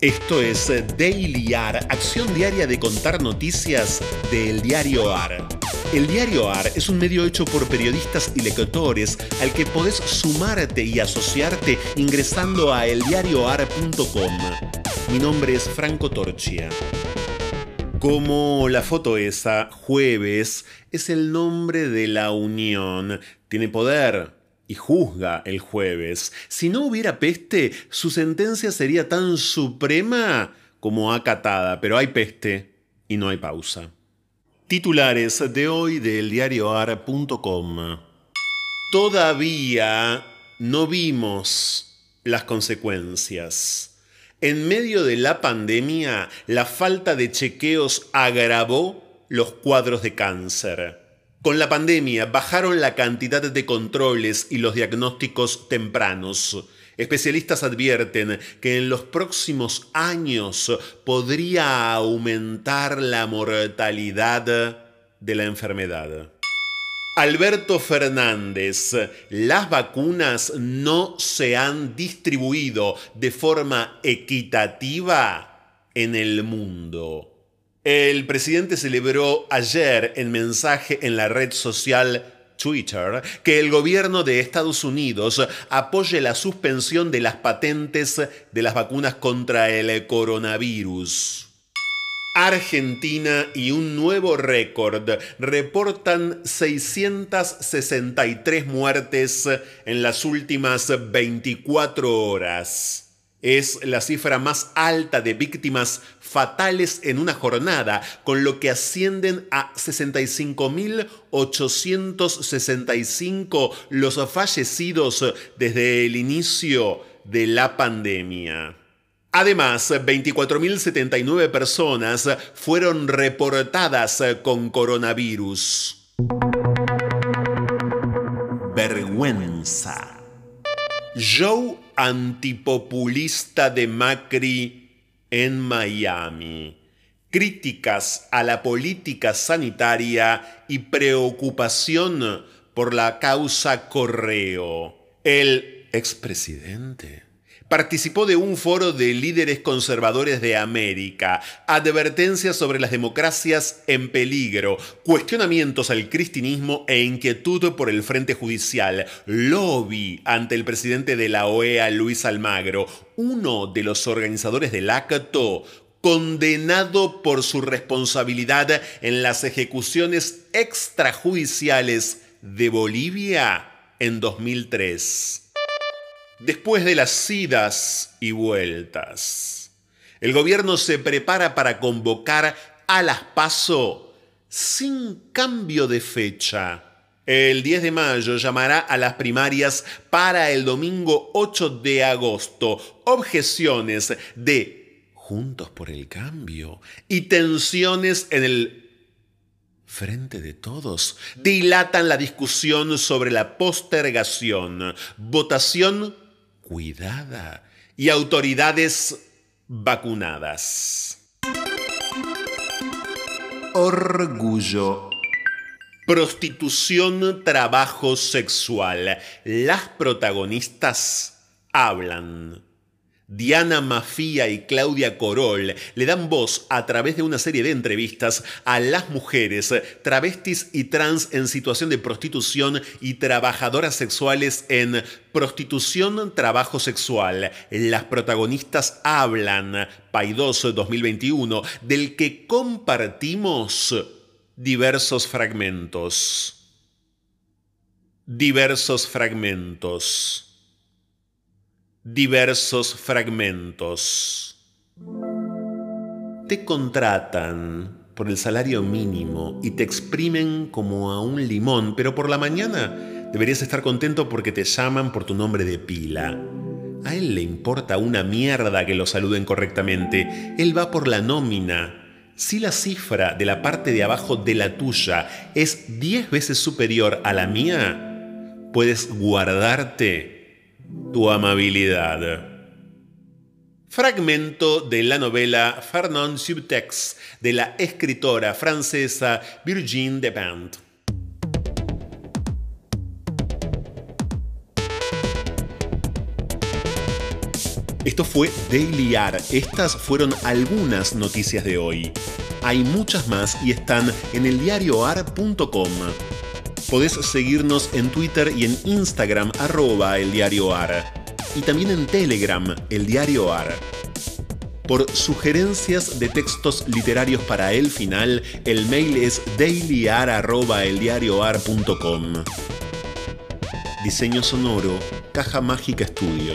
Esto es Daily AR, acción diaria de contar noticias del diario AR. El diario AR es un medio hecho por periodistas y lectores al que podés sumarte y asociarte ingresando a eldiarioar.com. Mi nombre es Franco Torchia. Como la foto esa, jueves, es el nombre de la unión. Tiene poder, y juzga el jueves. Si no hubiera peste, su sentencia sería tan suprema como acatada, pero hay peste y no hay pausa. Titulares de hoy del diarioar.com. Todavía no vimos las consecuencias. En medio de la pandemia, la falta de chequeos agravó los cuadros de cáncer. Con la pandemia bajaron la cantidad de controles y los diagnósticos tempranos. Especialistas advierten que en los próximos años podría aumentar la mortalidad de la enfermedad. Alberto Fernández, las vacunas no se han distribuido de forma equitativa en el mundo. El presidente celebró ayer en mensaje en la red social Twitter que el gobierno de Estados Unidos apoye la suspensión de las patentes de las vacunas contra el coronavirus. Argentina y un nuevo récord reportan 663 muertes en las últimas 24 horas. Es la cifra más alta de víctimas fatales en una jornada, con lo que ascienden a 65.865 los fallecidos desde el inicio de la pandemia. Además, 24.079 personas fueron reportadas con coronavirus. Vergüenza. Antipopulista de Macri en Miami. Críticas a la política sanitaria y preocupación por la causa Correo. El expresidente participó de un foro de líderes conservadores de América, advertencias sobre las democracias en peligro, cuestionamientos al cristianismo e inquietud por el frente judicial, lobby ante el presidente de la OEA, Luis Almagro, uno de los organizadores del acto, condenado por su responsabilidad en las ejecuciones extrajudiciales de Bolivia en 2003 después de las idas y vueltas. El gobierno se prepara para convocar a las PASO sin cambio de fecha. El 10 de mayo llamará a las primarias para el domingo 8 de agosto. Objeciones de Juntos por el Cambio y tensiones en el frente de todos dilatan la discusión sobre la postergación. Votación cuidada y autoridades vacunadas. Orgullo. Prostitución, trabajo sexual. Las protagonistas hablan. Diana Mafía y Claudia Corol le dan voz a través de una serie de entrevistas a las mujeres travestis y trans en situación de prostitución y trabajadoras sexuales en Prostitución, Trabajo Sexual. Las protagonistas hablan, Paidós 2021, del que compartimos diversos fragmentos. Diversos fragmentos diversos fragmentos. Te contratan por el salario mínimo y te exprimen como a un limón, pero por la mañana deberías estar contento porque te llaman por tu nombre de pila. A él le importa una mierda que lo saluden correctamente. Él va por la nómina. Si la cifra de la parte de abajo de la tuya es 10 veces superior a la mía, puedes guardarte tu amabilidad. Fragmento de la novela Fernand Subtext de la escritora francesa Virginie Despentes. Esto fue Daily AR. Estas fueron algunas noticias de hoy. Hay muchas más y están en eldiarioar.com. Podés seguirnos en Twitter y en Instagram arroba eldiarioar. Y también en Telegram, el diario AR. Por sugerencias de textos literarios para el final, el mail es dailyar.eldiarioar.com. Diseño sonoro, Caja Mágica Estudio.